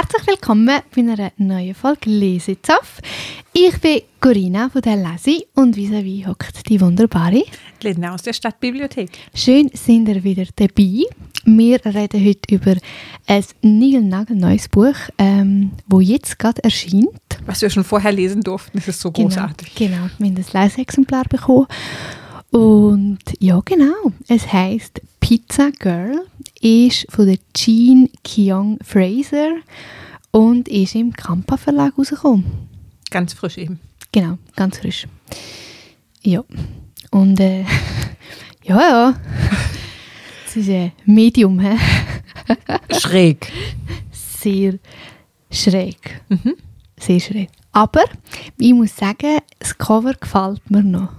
Herzlich willkommen bei einer neuen Folge Lesezaff. Ich bin Corinna von der Lesi und vis-à-vis hockt die wunderbare. Linda aus der Stadtbibliothek. Schön sind ihr wieder dabei. Wir reden heute über ein niegelnagelneues Buch, ähm, wo jetzt gerade erscheint. Was wir schon vorher lesen durften, das ist so großartig. Genau, genau. wir haben ein Leseexemplar bekommen. Und ja, genau. Es heißt Pizza Girl, ist von der Jean Keong Fraser und ist im Kampa Verlag rausgekommen. Ganz frisch eben. Genau, ganz frisch. Ja. Und äh, ja, ja. Es ist ein Medium, hä? Schräg. sehr schräg. Mhm. Sehr schräg. Aber ich muss sagen, das Cover gefällt mir noch.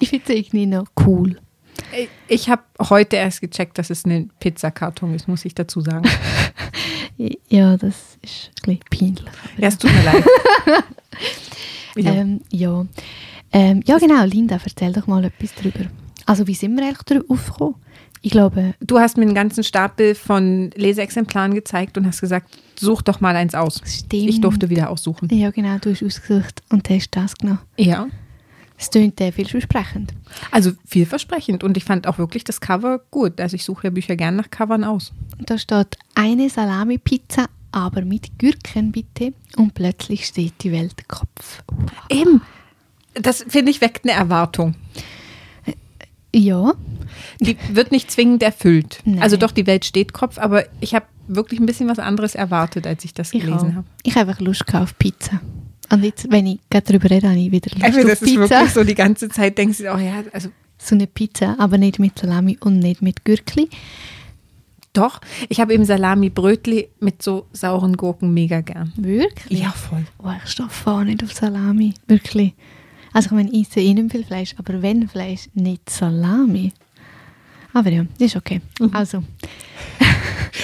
ich finde es irgendwie noch cool. Ich habe heute erst gecheckt, dass es ein Pizzakarton ist, muss ich dazu sagen. Ja, das ist ein bisschen peinlich. Ja, es tut mir leid. Ja. Ähm, ja. Ähm, ja, genau. Linda, erzähl doch mal etwas drüber. Also, wie sind wir eigentlich darauf aufgekommen? Ich glaube, Du hast mir einen ganzen Stapel von Leseexemplaren gezeigt und hast gesagt, such doch mal eins aus. stimmt. Ich durfte wieder aussuchen. Ja, genau. Du hast ausgesucht und hast das genommen. Ja. Es klingt äh, vielversprechend. Also vielversprechend und ich fand auch wirklich das Cover gut. Also ich suche ja Bücher gern nach Covern aus. Da steht eine Salami-Pizza, aber mit Gürken bitte. Und plötzlich steht die Welt Kopf. Eben. Das finde ich weckt eine Erwartung. Ja, Die wird nicht zwingend erfüllt. Nein. Also doch, die Welt steht Kopf, aber ich habe wirklich ein bisschen was anderes erwartet, als ich das ich gelesen habe. Ich habe einfach Lust auf Pizza. Und jetzt, wenn ich gerade darüber rede, habe ich wieder Lust auf das ist Pizza. wirklich so, die ganze Zeit denkst du, oh ja, also So eine Pizza, aber nicht mit Salami und nicht mit Gürkli. doch. Ich habe eben Salami-Brötli mit so sauren Gurken mega gern. Wirklich? voll. Oh, ich stehe voll nicht auf Salami. Wirklich. Also ich meine, ich esse eh nicht viel Fleisch, aber wenn Fleisch, nicht Salami. Aber ja, ist okay. Mhm. Also,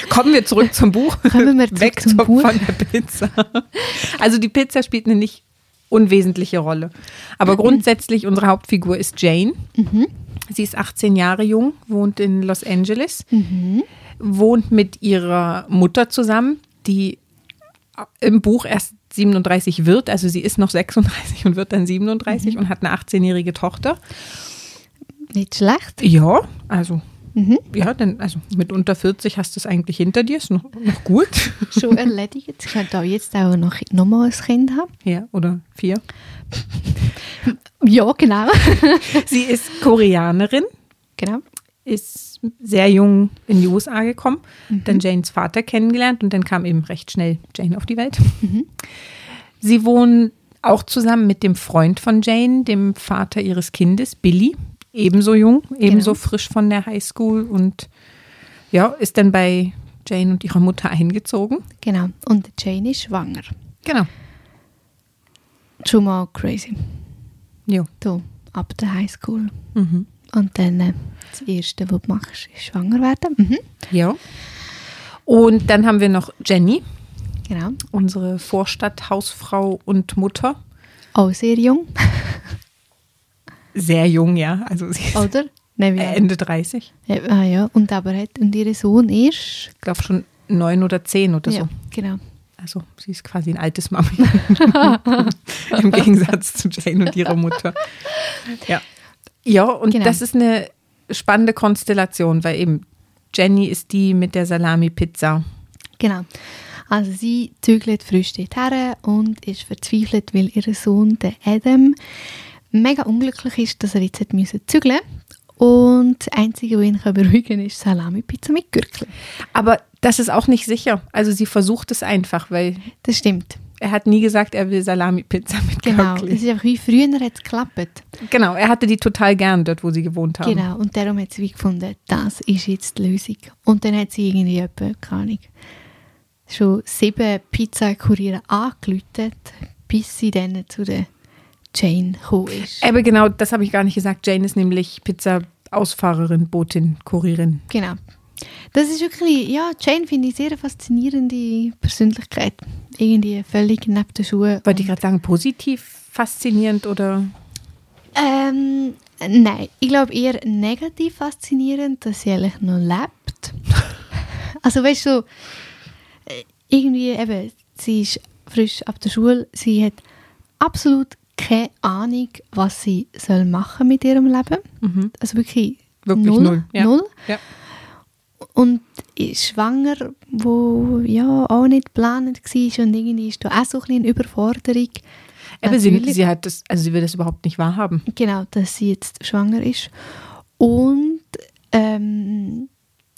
Kommen wir zurück zum Buch. Kommen wir zurück Weg zum Buch. von der Pizza. Also die Pizza spielt eine nicht unwesentliche Rolle. Aber grundsätzlich, unsere Hauptfigur ist Jane. mhm. Sie ist 18 Jahre jung, wohnt in Los Angeles, Mhm. wohnt mit ihrer Mutter zusammen, die im Buch erst 37 wird. Also sie ist noch 36 und wird dann 37 Mhm. und hat eine 18-jährige Tochter. nicht schlecht. Ja, also Mhm. ja, denn also mit unter 40 hast du es eigentlich hinter dir, ist noch, noch gut. Schon erledigt. Ich könnte auch jetzt auch noch, noch mal ein Kind haben. Ja, oder vier. Ja, genau. Sie ist Koreanerin, genau. ist sehr jung in die USA gekommen, Mhm. dann Janes Vater kennengelernt und dann kam eben recht schnell Jane auf die Welt. Mhm. Sie wohnen auch zusammen mit dem Freund von Jane, dem Vater ihres Kindes, Billy, ebenso jung, ebenso Genau. frisch von der Highschool und ja, ist dann bei Jane und ihrer Mutter eingezogen. Genau. Und Jane ist schwanger. Genau. Schon mal crazy. Ja. Du, ab der Highschool. Mhm. Und dann äh, das Erste, was du machst, ist schwanger werden. Mhm. Ja. Und dann haben wir noch Jenny, Genau. unsere Vorstadthausfrau und Mutter. Auch sehr jung, Sehr jung, ja. Also sie ist oder? Nein, alt? Ende 30. Ja, ah, ja. Und aber hat, und ihr Sohn ist. Ich glaube schon neun oder zehn oder so. Ja, genau. Also sie ist quasi ein altes Mami. Im Gegensatz zu Jane und ihrer Mutter. Ja. Ja, und Genau. das ist eine spannende Konstellation, weil eben Jenny ist die mit der Salami-Pizza. Genau. Also sie zügelt frisch her und ist verzweifelt, weil ihr Sohn, der Adam, mega unglücklich ist, dass er jetzt hat müssen zügeln Und das Einzige, was ihn beruhigen kann, ist Salami-Pizza mit Gürkli. Aber das ist auch nicht sicher. Also sie versucht es einfach, weil Das stimmt. er hat nie gesagt, er will Salami-Pizza mit Genau. Gürkli. Es ist einfach wie früher hat es geklappt. Genau, er hatte die total gern dort, wo sie gewohnt haben. Genau. Und darum hat sie wie gefunden, das ist jetzt die Lösung. Und dann hat sie irgendwie etwa, keine Ahnung, schon sieben Pizzakuriere angelötet, bis sie dann zu der Jane gekommen ist. Aber genau, das habe ich gar nicht gesagt. Jane ist nämlich Pizza-Ausfahrerin, Botin, Kurierin. Genau. Das ist wirklich, ja, Jane finde ich sehr eine faszinierende Persönlichkeit. Irgendwie völlig neben den Schuhen. Wollte ich gerade sagen, positiv faszinierend oder? Ähm, Äh, Nein, ich glaube eher negativ faszinierend, dass sie eigentlich noch lebt. also weißt du, äh, irgendwie eben, sie ist frisch ab der Schule, sie hat absolut keine Ahnung, was sie soll machen mit ihrem Leben. Mhm. Also wirklich, Wirklich null. null, ja. null. Ja. Und schwanger, wo ja auch nicht geplant war und irgendwie ist da auch so ein bisschen eine Überforderung. Aber sie, sie hat das, also sie will das überhaupt nicht wahrhaben. Genau, dass sie jetzt schwanger ist. Und ähm,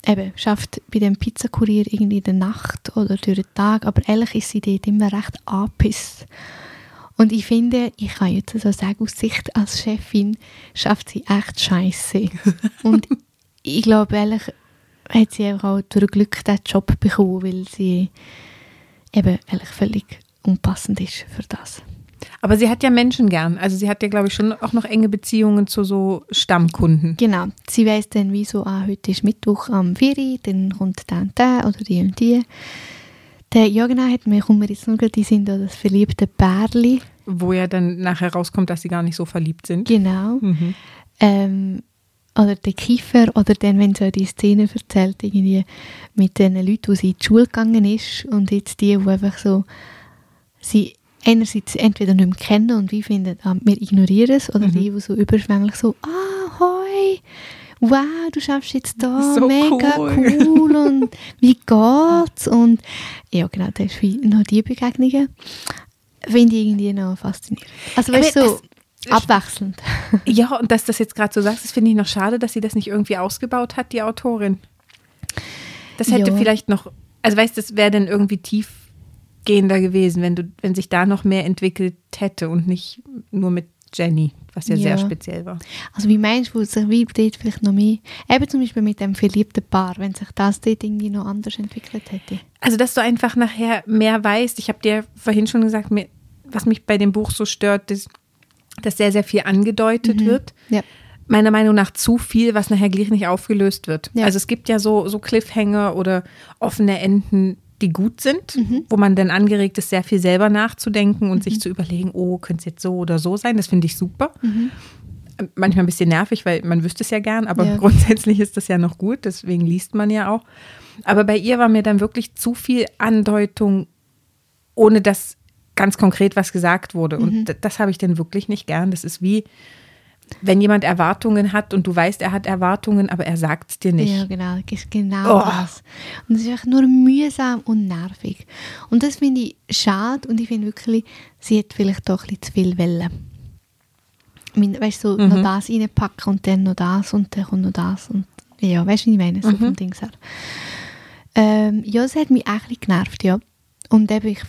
eben, schafft bei dem Pizzakurier irgendwie in der Nacht oder durch den Tag, aber ehrlich ist sie dort immer recht angepisst. Und ich finde, ich kann jetzt so sagen, aus Sicht als Chefin schafft sie echt scheiße. Und ich glaube, ehrlich hat sie einfach auch durch Glück diesen Job bekommen, weil sie eben ehrlich völlig unpassend ist für das. Aber sie hat ja Menschen gern. Also sie hat ja, glaube ich, schon auch noch enge Beziehungen zu so Stammkunden. Genau, sie weiss dann, wieso, ah, heute ist Mittwoch am 4 Uhr, dann kommt der und der oder die und die. Der, genau, hat mir, kommt mir jetzt nur gerade, die sind da das verliebte Bärli. Wo ja dann nachher rauskommt, dass sie gar nicht so verliebt sind. Genau. Mhm. Ähm, oder der Kiefer, oder dann, wenn sie auch die Szene erzählt, irgendwie mit den Leuten, wo sie in die Schule gegangen ist und jetzt die, die einfach so, sie einerseits entweder nicht mehr kennen und wie finden, ah, wir ignorieren es, oder Mhm. die, die so überschwänglich so, ah, hoi, wow, du schaffst jetzt da, So mega cool. cool. und wie geht's? Und ja, genau, das ist wie noch die Begegnungen. Finde ich irgendwie noch faszinierend. Also, weißt du, so abwechselnd. Ja, und dass das jetzt gerade so sagst, das finde ich noch schade, dass sie das nicht irgendwie ausgebaut hat, die Autorin. Das hätte Ja. vielleicht noch, also weißt du, das wäre dann irgendwie tiefgehender gewesen, wenn du, wenn sich da noch mehr entwickelt hätte und nicht nur mit Jenny, was ja, Ja. sehr speziell war. Also wie meinst du, wo sich wie dort vielleicht noch mehr, eben zum Beispiel mit dem verliebten Paar, wenn sich das dort irgendwie noch anders entwickelt hätte? Also, dass du einfach nachher mehr weißt. Ich habe dir vorhin schon gesagt, mir, was mich bei dem Buch so stört, ist, dass sehr, sehr viel angedeutet wird. Ja. meiner Meinung nach zu viel, was nachher gleich nicht aufgelöst wird. Ja. Also es gibt ja so, so Cliffhanger oder offene Enden, die gut sind, Mhm. wo man dann angeregt ist, sehr viel selber nachzudenken und sich zu überlegen, oh, könnte es jetzt so oder so sein. Das finde ich super. Manchmal ein bisschen nervig, weil man wüsste es ja gern, aber Mhm. Ja. grundsätzlich ist das ja noch gut, deswegen liest man ja auch. Aber bei ihr war mir dann wirklich zu viel Andeutung, ohne dass ganz konkret was gesagt wurde. Mhm. Und d- das habe ich dann wirklich nicht gern. Das ist wie, wenn jemand Erwartungen hat und du weißt, er hat Erwartungen, aber er sagt es dir nicht. Ja, genau, das genau Oh. das. Und es ist einfach nur mühsam und nervig. Und das finde ich schade und ich finde wirklich, sie hat vielleicht doch ein bisschen zu viel Wellen. Weißt du, so Mhm. noch das reinpacken und dann noch das und dann kommt noch das. Und, ja, weißt du, wie ich meine? So Mhm. vom Ding her. Ähm, ja, es hat mich auch ein bisschen genervt, ja. Und eben, ich,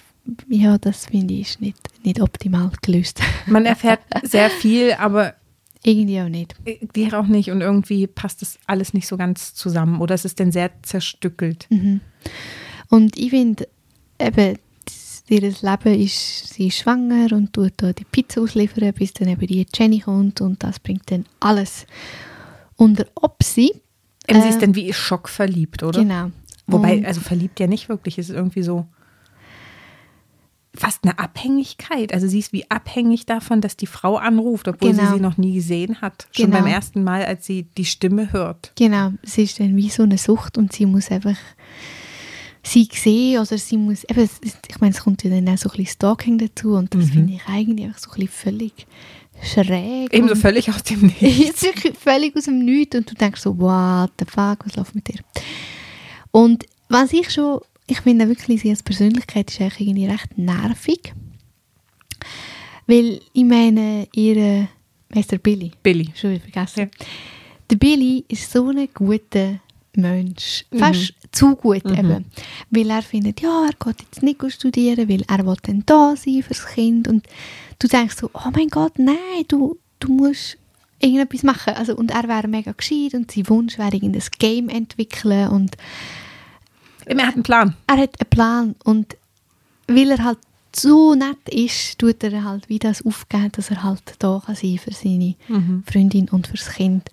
ja, das finde ich ist nicht, nicht optimal gelöst. Man erfährt sehr viel, aber Irgendwie auch nicht. dir auch nicht und irgendwie passt das alles nicht so ganz zusammen oder es ist dann sehr zerstückelt. Mhm. Und ich finde, eben, ihr Leben ist, sie ist schwanger und tut da die Pizza ausliefern, bis dann eben die Jenny kommt und das bringt dann alles unter Obsi. Und sie ist Äh, dann wie schockverliebt, oder? Genau. Wobei, Und- also verliebt ja nicht wirklich, es ist irgendwie so fast eine Abhängigkeit. Also sie ist wie abhängig davon, dass die Frau anruft, obwohl Genau. sie sie noch nie gesehen hat. Schon Genau. beim ersten Mal, als sie die Stimme hört. Genau, es ist dann wie so eine Sucht und sie muss einfach sie sehen oder sie muss, eben, ich meine, es kommt ja dann auch so ein bisschen Stalking dazu und das Mhm. finde ich eigentlich einfach so ein bisschen völlig schräg. Ebenso und- völlig aus dem Nichts. Völlig aus dem Nichts und du denkst so, what the fuck, was läuft mit dir? Und was ich schon, ich finde wirklich, sie als Persönlichkeit ist eigentlich irgendwie recht nervig. Weil, ich meine, ihre, weißt du, Billy, Billy. schon wieder vergessen. Der Billy ist so ein guter Mensch. Fast zu gut Mhm. eben. Weil er findet, ja, er geht jetzt nicht studieren, weil er will dann da sein fürs Kind. Und du denkst so, oh mein Gott, nein, du, du musst irgendetwas machen. Also, und er wäre mega gescheit und sein Wunsch wäre irgendein Game entwickeln und Er hat einen Plan. er hat einen Plan und weil er halt so nett ist, tut er halt wie das aufgeben, dass er halt da kann sein für seine Mhm. Freundin und fürs Kind.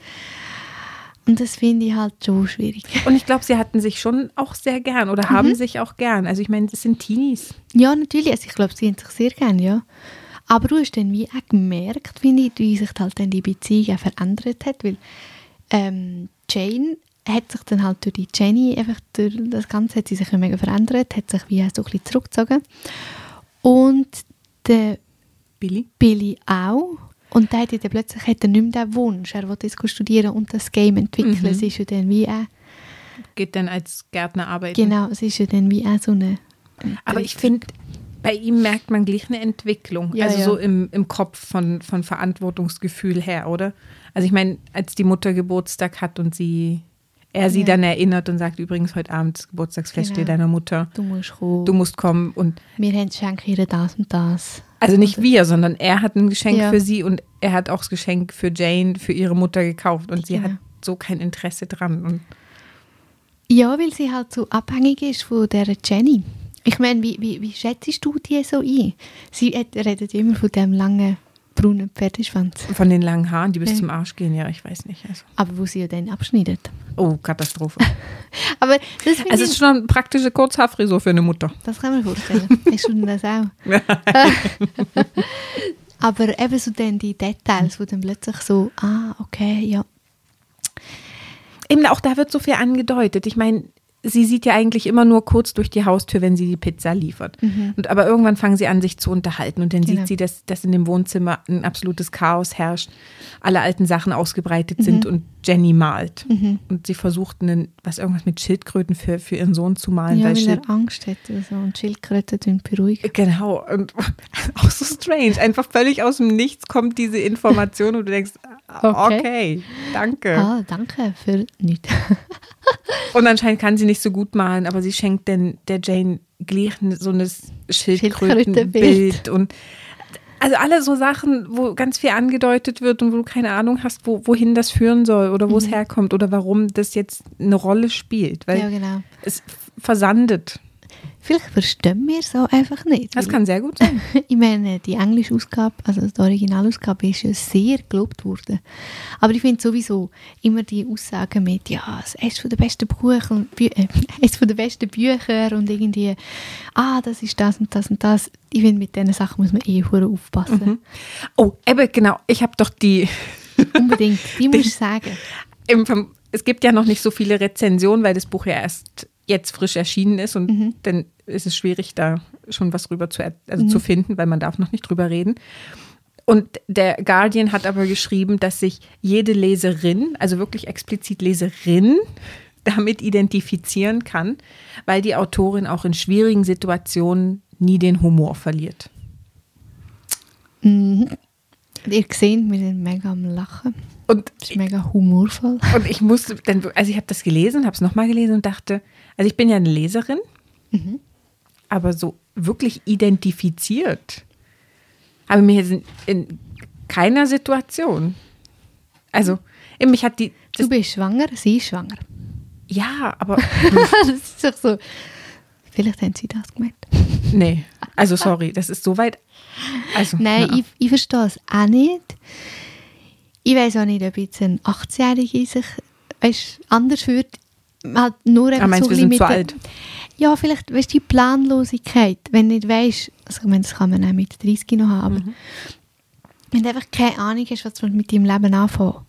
Und das finde ich halt schon schwierig. Und ich glaube, sie hatten sich schon auch sehr gern oder haben Mhm. sich auch gern. Also ich meine, das sind Teenies. Ja, natürlich. Also ich glaube, sie haben sich sehr gerne, ja. Aber du hast dann wie auch gemerkt, finde ich, wie sich halt dann die Beziehung verändert hat, weil ähm, Jane hat sich dann halt durch die Jenny, einfach durch das Ganze hat sie sich mega verändert, hat sich wie auch so ein bisschen zurückgezogen. Und der Billy? Billy auch. Und der hat dann plötzlich hat er nicht mehr den Wunsch, er wollte jetzt studieren und das Game entwickeln. Mhm. Es ist ja dann wie auch, Geht dann als Gärtner arbeiten. genau, es ist ja dann wie auch so eine... Aber ich finde, bei ihm merkt man gleich eine Entwicklung. Ja, also ja. so im, im Kopf von, von Verantwortungsgefühl her, oder? Also ich meine, als die Mutter Geburtstag hat und sie, er sie Ja. dann erinnert und sagt, übrigens heute Abend Geburtstagsfest Genau. deiner Mutter, Du musst kommen. du musst kommen und wir haben schenken ihr das und das. also nicht wir, sondern er hat ein Geschenk Ja. für sie und er hat auch das Geschenk für Jane, für ihre Mutter gekauft und sie Genau. hat so kein Interesse dran. Und Ja, weil sie halt so abhängig ist von der Jenny. Ich meine, wie, wie, wie schätzt du die so ein? Sie redet immer von dem langen braunen Pferdeschwanz. von den langen Haaren, die bis Ja. zum Arsch gehen, ja, ich weiß nicht. Also. Aber wo sie ja dann abschneidet. Oh, Katastrophe. Aber das es ich, ist schon eine praktische Kurzhaarfrisur für eine Mutter. das kann man vorstellen. Du denn das auch? Aber eben so dann die Details, wo dann plötzlich so, ah, okay, ja. Eben auch da wird so viel angedeutet. Ich meine, sie sieht ja eigentlich immer nur kurz durch die Haustür, wenn sie die Pizza liefert. Und aber irgendwann fangen sie an, sich zu unterhalten und dann Genau. sieht sie, dass, dass in dem Wohnzimmer ein absolutes Chaos herrscht, alle alten Sachen ausgebreitet sind und Jenny malt. Und sie versucht, einen, was irgendwas mit Schildkröten für, für ihren Sohn zu malen. Ja, weil weil er Angst oder so. Und Schildkröten tun beruhigen. Genau, und auch so strange. Einfach völlig aus dem Nichts kommt diese Information und du denkst, okay, Okay. danke. Ah, danke für nichts. Und anscheinend kann sie nicht so gut malen, aber sie schenkt denn der Jane gleich so ein Schildkrötenbild und also alle so Sachen, wo ganz viel angedeutet wird und wo du keine Ahnung hast, wo, wohin das führen soll oder wo es herkommt oder warum das jetzt eine Rolle spielt, weil Ja, genau. es versandet. Vielleicht verstehen wir es auch einfach nicht. Das kann sehr gut sein. Ich meine, die englische Ausgabe, also die Originalausgabe, ist ja sehr gelobt worden. Aber ich finde sowieso immer die Aussagen mit, ja, es ist eines der besten Bücher und Bü äh, eines der besten Bücher und irgendwie, ah, das ist das und das und das. Ich finde, mit diesen Sachen muss man eh aufpassen. Oh, Ebbe, genau. Ich habe doch die Unbedingt, die muss ich sagen. es gibt ja noch nicht so viele Rezensionen, weil das Buch ja erst jetzt frisch erschienen ist und Mhm. dann ist es schwierig, da schon was rüber zu, also zu finden, weil man darf noch nicht drüber reden. Und der Guardian hat aber geschrieben, dass sich jede Leserin, also wirklich explizit Leserin, damit identifizieren kann, weil die Autorin auch in schwierigen Situationen nie den Humor verliert. Mhm. Ihr seht, wir sind mega am Lachen. Und Das ist mega humorvoll. Und ich musste dann, also ich habe das gelesen, habe es nochmal gelesen und dachte, also ich bin ja eine Leserin, aber so wirklich identifiziert habe ich mich jetzt in, in keiner Situation. Also, mich hat die, Du bist schwanger, sie ist schwanger. ja, aber das ist doch so. Vielleicht haben sie das gemeint. nee, also sorry, das ist so weit, also, Nein, ich, ich verstehe es auch nicht. Ich weiß auch nicht, ob jetzt ein 18-Jähriger sich weißt, anders fühlt. Halt nur einfach Ah, meinst so wir sind zu der- alt? Ja, vielleicht, weißt du, die Planlosigkeit, wenn du nicht weißt, also ich meine, das kann man auch mit 30 noch haben, Mhm. wenn du einfach keine Ahnung hast, was du mit deinem Leben anfangen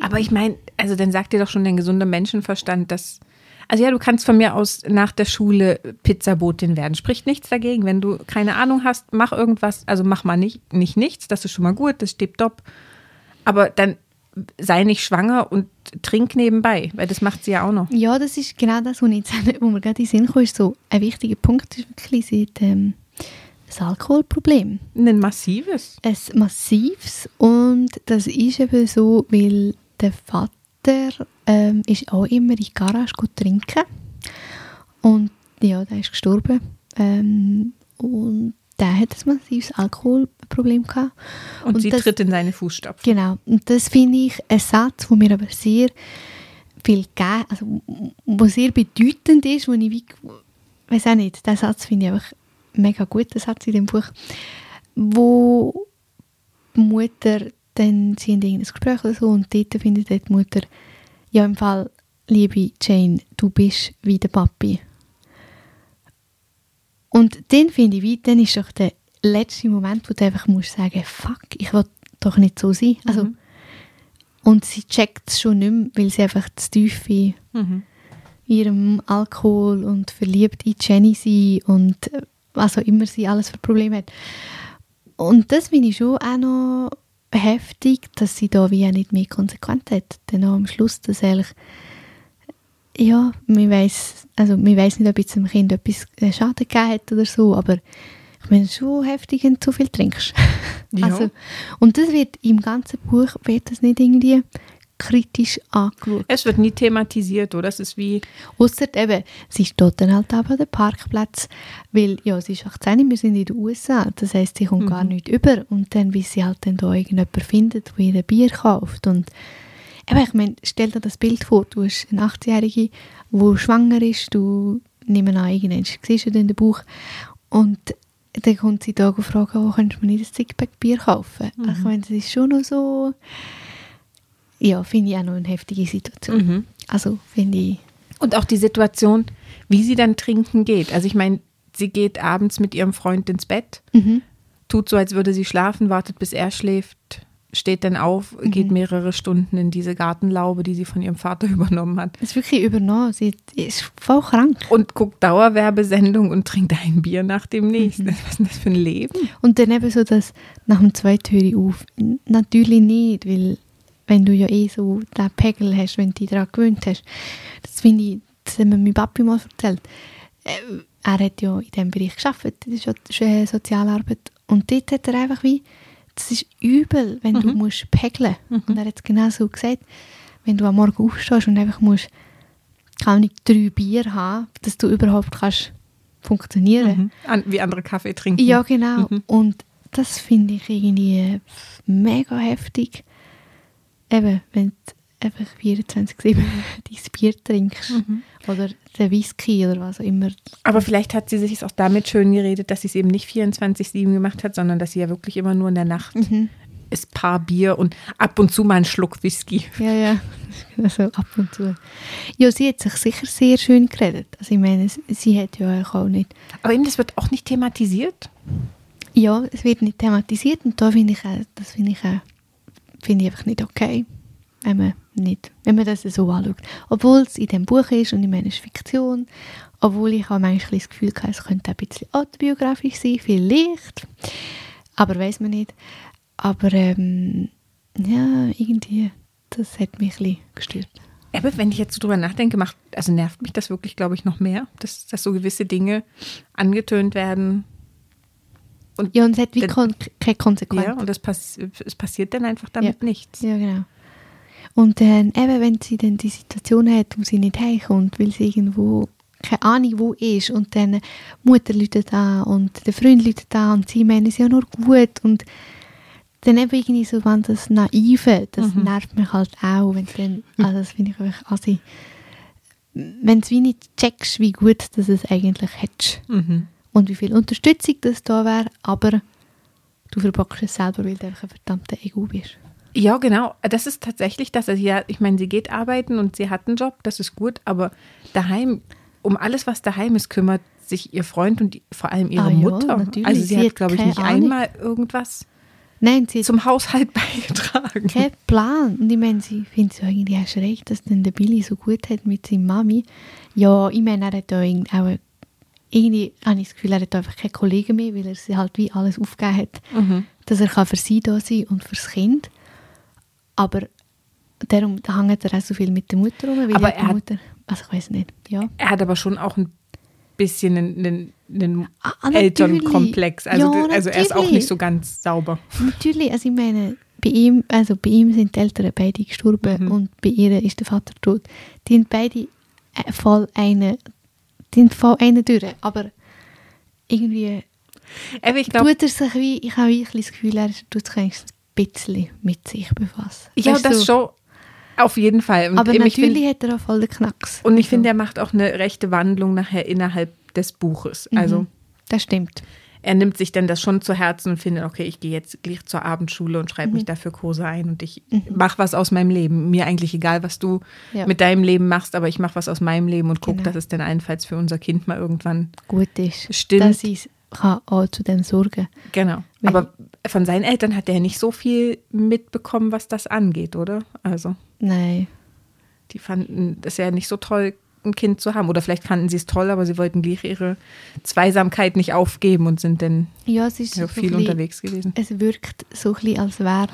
Aber ich meine, also dann sagt dir doch schon der gesunde Menschenverstand, dass. Also ja, du kannst von mir aus nach der Schule Pizzabotin werden. Spricht nichts dagegen. Wenn du keine Ahnung hast, mach irgendwas. Also mach mal nicht, nicht nichts, das ist schon mal gut, das steht top. Aber dann sei nicht schwanger und trink nebenbei, weil das macht sie ja auch noch. Ja, das ist genau das, was, ich jetzt, wo mir gerade in den Sinn kam, ist so ein wichtiger Punkt ist wirklich sie hat, ähm, das Alkoholproblem. Ein massives. ein massives und das ist eben so, weil der Vater ähm, ist auch immer in die Garage gut trinken und ja, der ist gestorben ähm, und der hat ein massives Alkoholproblem gehabt. Und, sie das- tritt in seine Fußstapfen. Genau, und das finde ich ein Satz, der mir aber sehr viel gegeben, also wo sehr bedeutend ist, wo ich wie, weiß auch nicht, der Satz finde ich einfach mega gut, der Satz in dem Buch, wo die Mutter dann, sie haben irgendein Gespräch oder so und dort findet die Mutter, ja im Fall, liebe Jane, du bist wie der Papi. Und dann finde ich, wie, dann ist doch der letzte Moment, wo du einfach musst sagen, fuck, ich will doch nicht so sein. Also, Mhm. Und sie checkt es schon nicht mehr, weil sie einfach zu tief in Mhm. ihrem Alkohol und verliebt in Jenny sein und äh, was auch immer sie alles für Probleme hat. Und das finde ich schon auch noch heftig, dass sie da wie auch nicht mehr konsequent hat. Auch am Schluss, dass eigentlich, ja, man weiss, also man weiss nicht, ob jetzt dem Kind etwas äh, Schaden gegeben hat oder so, aber ich meine, es ist schon heftig, wenn du zu viel trinkst. Ja. Also, und das wird im ganzen Buch wird das nicht irgendwie kritisch angeschaut. Es wird nie thematisiert, oder? Es ist wie, Ausser eben, sie steht dann halt aber an den Parkplatz, weil ja, sie ist 18, wir sind in den USA, das heisst, sie kommt gar nicht über und dann, wie sie halt dann da irgendjemanden findet, der ihr ein Bier kauft und eben, ich meine, stell dir das Bild vor, du hast eine 18-Jährige, die schwanger ist, du nimmst an, irgendwann siehst du den Bauch und dann kommt sie da und fragt, wo kannst du mir nicht ein Sixpack Bier kaufen? Ich meine, das ist schon noch so, ja, finde ich auch noch eine heftige Situation. Mhm. Also, finde ich, Und auch die Situation, wie sie dann trinken geht. Also ich meine, sie geht abends mit ihrem Freund ins Bett, mhm. tut so, als würde sie schlafen, wartet, bis er schläft, steht dann auf, geht mehrere Stunden in diese Gartenlaube, die sie von ihrem Vater übernommen hat. Das ist wirklich übernommen. Sie ist voll krank. Und guckt Dauerwerbesendung und trinkt ein Bier nach dem nächsten. Was ist denn das für ein Leben? Und dann eben so, dass nach dem zweiten höre ich auf. Natürlich nicht, weil wenn du ja eh so den Pegel hast, wenn du dich daran gewöhnt hast. Das finde ich, das hat mir mein Papi mal erzählt. Äh, Er hat ja in diesem Bereich das ist ja Sozialarbeit. Und dort hat er einfach wie, das ist übel, wenn du musst pegeln. Und er hat es genau so gesagt, wenn du am Morgen aufstehst und einfach musst, kann nicht drei Bier haben, dass du überhaupt kannst funktionieren. Mhm. Wie andere Kaffee trinken. Ja, genau. Mhm. Und das finde ich irgendwie mega heftig. Eben, wenn einfach 24-7 dein Bier trinkst. Mhm. Oder den Whisky oder was auch immer. Aber vielleicht hat sie sich auch damit schön geredet, dass sie es eben nicht 24-7 gemacht hat, sondern dass sie ja wirklich immer nur in der Nacht Mhm. ist paar Bier und ab und zu mal einen Schluck Whisky. Ja, ja. Also ab und zu. Ja, sie hat sich sicher sehr schön geredet. Also ich meine, sie hat ja auch nicht... Aber eben, das wird auch nicht thematisiert. Ja, es wird nicht thematisiert und da finde ich auch, das finde ich auch, finde ich einfach nicht okay, wenn man nicht, wenn man das so anschaut. Obwohl es in dem Buch ist und ich meine, es ist Fiktion, obwohl ich auch manchmal das Gefühl habe, es könnte ein bisschen autobiografisch sein, vielleicht, aber weiß man nicht. Aber ähm, ja, irgendwie, das hat mich ein bisschen gestört. Aber wenn ich jetzt so drüber nachdenke, macht, also nervt mich das wirklich, glaube ich, noch mehr, dass, dass so gewisse Dinge angetönt werden. Und, Ja, und es hat wie kon keine Konsequenz. ja, und das pass es passiert dann einfach damit nichts. Ja, genau. Und dann eben, wenn sie dann die Situation hat, wo sie nicht heimkommt, weil sie irgendwo keine Ahnung wo ist und dann die Mutter läutet an und der Freund läutet an und sie meinen es ja nur gut und dann eben irgendwie so, wenn das Naive, das Mhm. nervt mich halt auch, wenn dann, also das finde ich einfach assi. Wenn du wie nicht checkst, wie gut dass es eigentlich hättest Mhm. und wie viel Unterstützung das da wäre, aber du verbockst es selber, weil du einfach ein verdammter Ego bist. Ja, genau. Das ist tatsächlich das. Also ja, ich meine, sie geht arbeiten und sie hat einen Job, das ist gut, aber daheim, um alles, was daheim ist, kümmert sich ihr Freund und die, vor allem ihre Ah Mutter. natürlich. Also sie, Sie hat, glaube ich, nicht Ahnung. einmal irgendwas Nein, sie zum Haushalt beigetragen. keinen Plan. Und ich meine, sie findet es irgendwie auch schräg, dass dann der Billy so gut hat mit seiner Mami. Ja, ich meine, er hat da irgendwie auch irgendwie habe ich das Gefühl, er hat einfach keine Kollegen mehr, weil er sie halt wie alles aufgegeben hat, Mhm. dass er kann für sie da sein und fürs Kind. Aber darum hängt er auch so viel mit der Mutter rum, weil Aber er hat- Mutter, also ich weiß nicht, ja. Er hat aber schon auch ein bisschen einen, einen, einen Ah, ah. Elternkomplex. Also, Ja, also er ist auch nicht so ganz sauber. Natürlich, also ich meine, bei ihm, also bei ihm sind die Eltern beide gestorben Mhm. und bei ihr ist der Vater tot. Die sind beide äh, voll eine, die sind voll eine durch, aber irgendwie Aber ich glaube, tut er sich wie, ich habe bisschen das Gefühl, er tut sich bisschen mit sich befassen. ja, Weißt du, das schon. Auf jeden Fall. Und Aber eben, ich find- natürlich hat er auch voll den Knacks. Und ich Also, finde, er macht auch eine rechte Wandlung nachher innerhalb des Buches. Also mhm, das stimmt. er nimmt sich dann das schon zu Herzen und findet, okay, ich gehe jetzt gleich zur Abendschule und schreibe Mhm. mich dafür Kurse ein und ich mache was aus meinem Leben. Mir eigentlich egal, was du Ja. mit deinem Leben machst, aber ich mache was aus meinem Leben und gucke, Genau. dass es dann allenfalls für unser Kind mal irgendwann Gut ist, Stimmt. sie es kann auch zu dem sorgen. Genau. Weil- Aber von seinen Eltern hat er nicht so viel mitbekommen, was das angeht, oder? Also, Nein. die fanden es ja nicht so toll, ein Kind zu haben. Oder vielleicht fanden sie es toll, aber sie wollten gleich ihre Zweisamkeit nicht aufgeben und sind dann Ja, es ist ja, viel bisschen- unterwegs gewesen. Es wirkt so ein bisschen, als wäre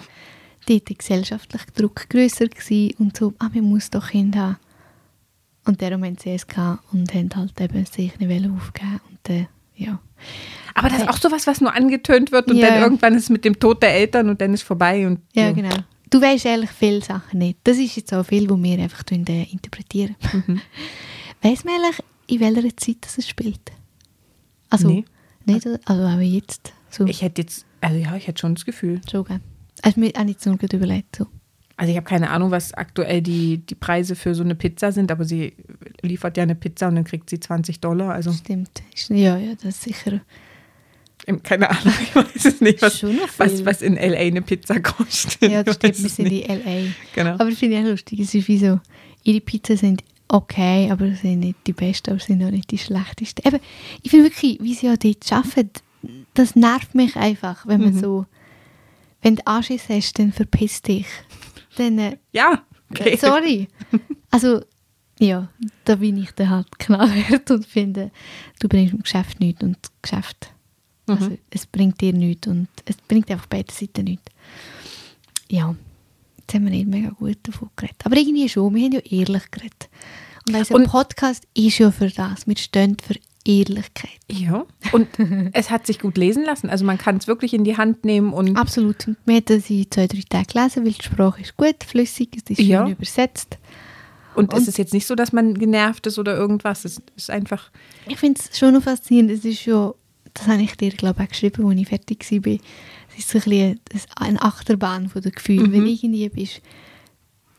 dort der gesellschaftliche Druck grösser gewesen und so, ah, man muss doch Kinder haben. Und darum haben sie es gehabt und haben halt eben sich nicht aufgeben und äh, ja. Aber das ist auch sowas, was nur angetönt wird und Ja. dann irgendwann ist es mit dem Tod der Eltern und dann ist vorbei. Und Ja, genau. Du weißt ehrlich viele Sachen nicht. Das ist jetzt auch viel, wo wir einfach äh, interpretieren. Mhm. Weiss man eigentlich, in welcher Zeit das es spielt? Also, Nee. nicht, also auch jetzt. So, Ich hätte jetzt, also ja, ich hätte schon das Gefühl. schon, gell? Also mir auch nicht so gut überlegt. So. Also ich habe keine Ahnung, was aktuell die, die Preise für so eine Pizza sind, aber sie liefert ja eine Pizza und dann kriegt sie 20 Dollar. Also Stimmt. Ja, ja, das ist sicher ähm, keine Ahnung, ich weiß es nicht, was, was, was in LA eine Pizza kostet. Ja, das Ich stimmt, wir es sind in L.A. Genau. Aber das finde ich auch lustig. Es ist wie so, ihre Pizzen sind okay, aber sie sind nicht die besten, aber sie sind auch nicht die schlechtesten. Eben, ich finde wirklich, wie sie auch dort arbeiten, das nervt mich einfach, wenn man Mhm. so, wenn du Anschiss hast, dann verpiss dich. Dann, äh, Ja, okay. sorry. Also, ja, da bin ich dann halt knallhart und finde, du bringst im Geschäft nichts und das Geschäft, also Mhm. es bringt dir nichts und es bringt einfach beide Seiten nichts. Ja, jetzt haben wir nicht mega gut davon geredet. Aber irgendwie schon, wir haben ja ehrlich geredet. Und unser Und- Podcast ist ja für das, wir stehen für Ehrlichkeit. Ja, und es hat sich gut lesen lassen. Also man kann es wirklich in die Hand nehmen und Absolut. Wir haben sie zwei, drei Tage gelesen, weil die Sprache ist gut, flüssig, es ist schön Ja. übersetzt. Und, es Und- ist jetzt nicht so, dass man genervt ist oder irgendwas. Es ist einfach, Ich finde es schon noch faszinierend. Es ist ja, das habe ich dir, glaube ich, auch geschrieben, als ich fertig war. Es ist so ein bisschen eine Achterbahn von den Gefühlen. Mhm. Weil irgendwie bist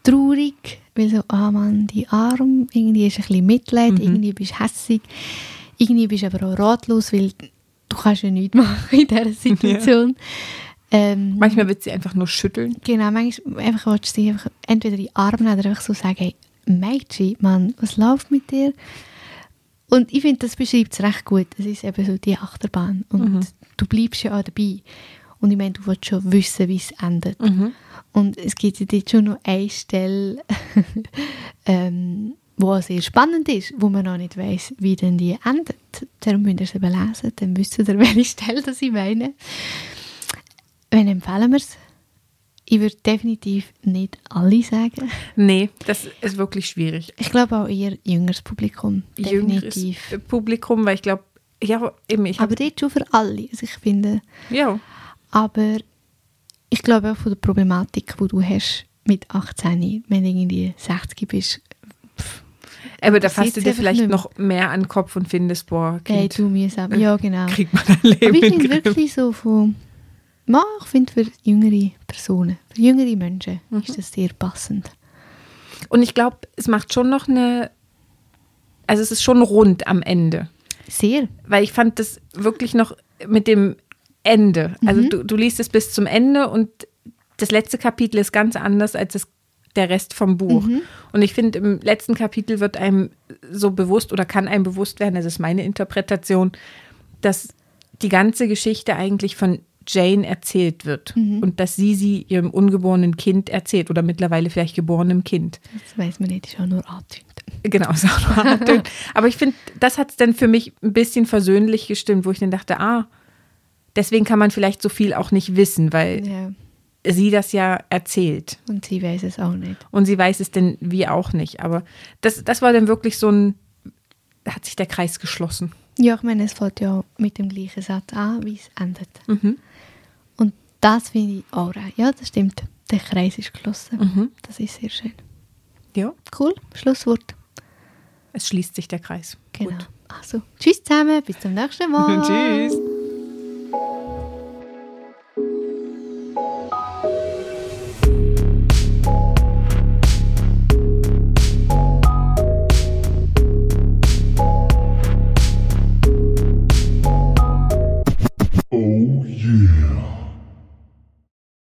traurig, weil so, ah Mann, die Arm, irgendwie ist ein bisschen Mitleid, Mhm. irgendwie bist du hässig, irgendwie bist du aber auch ratlos, weil du kannst ja nichts machen in dieser Situation. Ähm, manchmal wird sie einfach nur schütteln. Genau, manchmal einfach willst du sie einfach entweder in die Arme nehmen oder einfach so sagen, hey, Mädchen, Mann, was läuft mit dir? Und ich finde, das beschreibt es recht gut. Es ist eben so die Achterbahn und Mhm. du bleibst ja auch dabei. Und ich meine, du willst schon wissen, wie es endet. Mhm. Und es gibt ja dort schon noch eine Stelle, ähm, wo sehr spannend ist, wo man noch nicht weiß, wie denn die endet. Darum müsst ihr es eben lesen, dann wisst ihr, welche Stelle das ich meine. Wen empfehlen wir es? Ich würde definitiv nicht alle sagen. Nee, das ist wirklich schwierig. Ich glaube auch eher jüngeres Publikum. Jüngeres Definitiv. Publikum, weil ich glaube, ja, eben, ich Aber dort schon für alle. Also ich finde, ja, aber ich glaube auch von der Problematik, die du hast mit 18, wenn du irgendwie 60 bist, aber da fasst du dir vielleicht noch mehr an den Kopf und findest, boah, kind, du mühsam. Ja, genau. kriegt man ein Leben Aber ich finde wirklich so von, ich finde für jüngere Personen, für jüngere Menschen Mhm. ist das sehr passend. Und ich glaube, es macht schon noch eine, also es ist schon rund am Ende. Sehr. weil ich fand das wirklich noch mit dem Ende. Also du, du liest es bis zum Ende und das letzte Kapitel ist ganz anders als das, der Rest vom Buch. Und ich finde, im letzten Kapitel wird einem so bewusst oder kann einem bewusst werden, das ist meine Interpretation, dass die ganze Geschichte eigentlich von Jane erzählt wird und dass sie sie ihrem ungeborenen Kind erzählt oder mittlerweile vielleicht geborenem Kind. Das weiß man nicht, ist auch nur angetönt. Genau, ist auch nur angetönt. Aber ich finde, das hat es dann für mich ein bisschen versöhnlich gestimmt, wo ich dann dachte, ah, deswegen kann man vielleicht so viel auch nicht wissen, weil Ja. Sie das ja erzählt. Und sie weiß es auch nicht. Und sie weiß es denn wie auch nicht. Aber das, das war dann wirklich so ein, hat sich der Kreis geschlossen. Ja, ich meine, es fängt ja mit dem gleichen Satz an, wie es endet. Mhm. Und das finde ich auch. Ja, das stimmt. Der Kreis ist geschlossen. Mhm. Das ist sehr schön. Ja, Cool, Schlusswort. es schließt sich der Kreis. Genau. Gut. Also, tschüss zusammen, bis zum nächsten Mal. Tschüss.